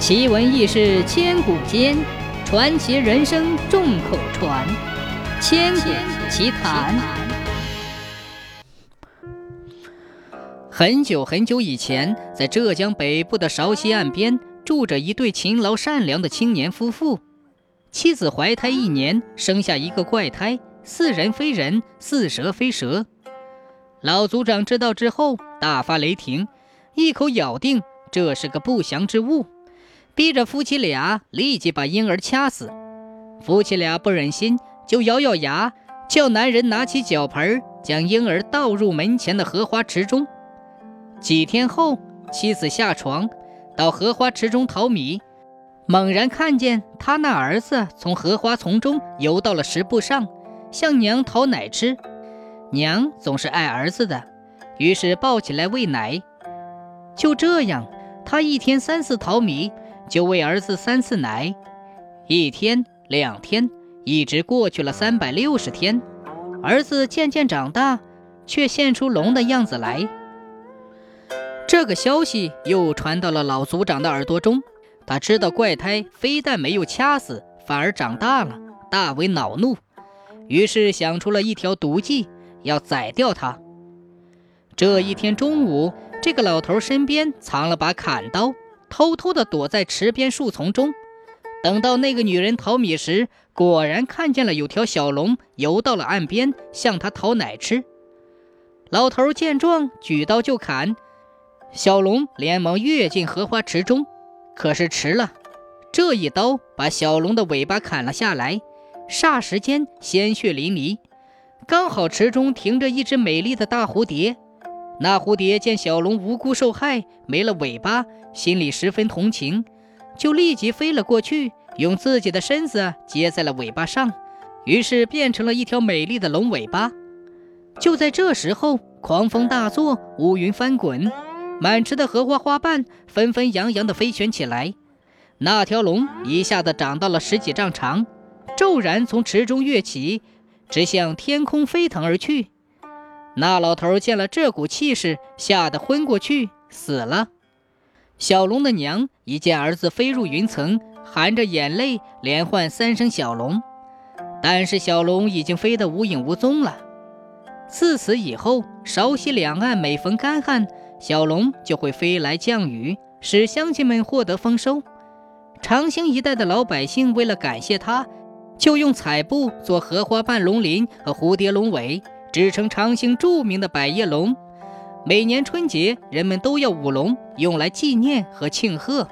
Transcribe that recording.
奇闻异事千古间，传奇人生众口传。千古奇谈。很久很久以前，在浙江北部的韶溪岸边，住着一对勤劳善良的青年夫妇。妻子怀胎一年，生下一个怪胎，似人非人，似蛇非蛇。老族长知道之后，大发雷霆，一口咬定这是个不祥之物。逼着夫妻俩立即把婴儿掐死。夫妻俩不忍心，就咬咬牙，叫男人拿起脚盆，将婴儿倒入门前的荷花池中。几天后，妻子下床到荷花池中淘米，猛然看见他那儿子从荷花丛中游到了石布上，向娘讨奶吃。娘总是爱儿子的，于是抱起来喂奶。就这样，他一天三次淘米。就喂儿子三次奶，一天两天，一直过去了三百六十天。儿子渐渐长大，却现出龙的样子来。这个消息又传到了老族长的耳朵中，他知道怪胎非但没有掐死，反而长大了，大为恼怒，于是想出了一条毒计，要宰掉他。这一天中午，这个老头身边藏了把砍刀。偷偷地躲在池边树丛中，等到那个女人淘米时，果然看见了有条小龙游到了岸边，向她讨奶吃。老头见状，举刀就砍，小龙连忙跃进荷花池中，可是迟了，这一刀把小龙的尾巴砍了下来，霎时间鲜血淋漓。刚好池中停着一只美丽的大蝴蝶。那蝴蝶见小龙无辜受害，没了尾巴，心里十分同情，就立即飞了过去，用自己的身子接在了尾巴上，于是变成了一条美丽的龙尾巴。就在这时候，狂风大作，乌云翻滚，满池的荷花花瓣纷纷扬扬地飞旋起来。那条龙一下子长到了十几丈长，骤然从池中跃起，直向天空飞腾而去。那老头见了这股气势，吓得昏过去，死了。小龙的娘一见儿子飞入云层，含着眼泪连唤三声“小龙”，但是小龙已经飞得无影无踪了。自此以后，韶溪两岸每逢干旱，小龙就会飞来降雨，使乡亲们获得丰收。长兴一带的老百姓为了感谢他，就用彩布做荷花瓣龙鳞和蝴蝶龙尾。只成长兴著名的百叶龙，每年春节人们都要舞龙，用来纪念和庆贺。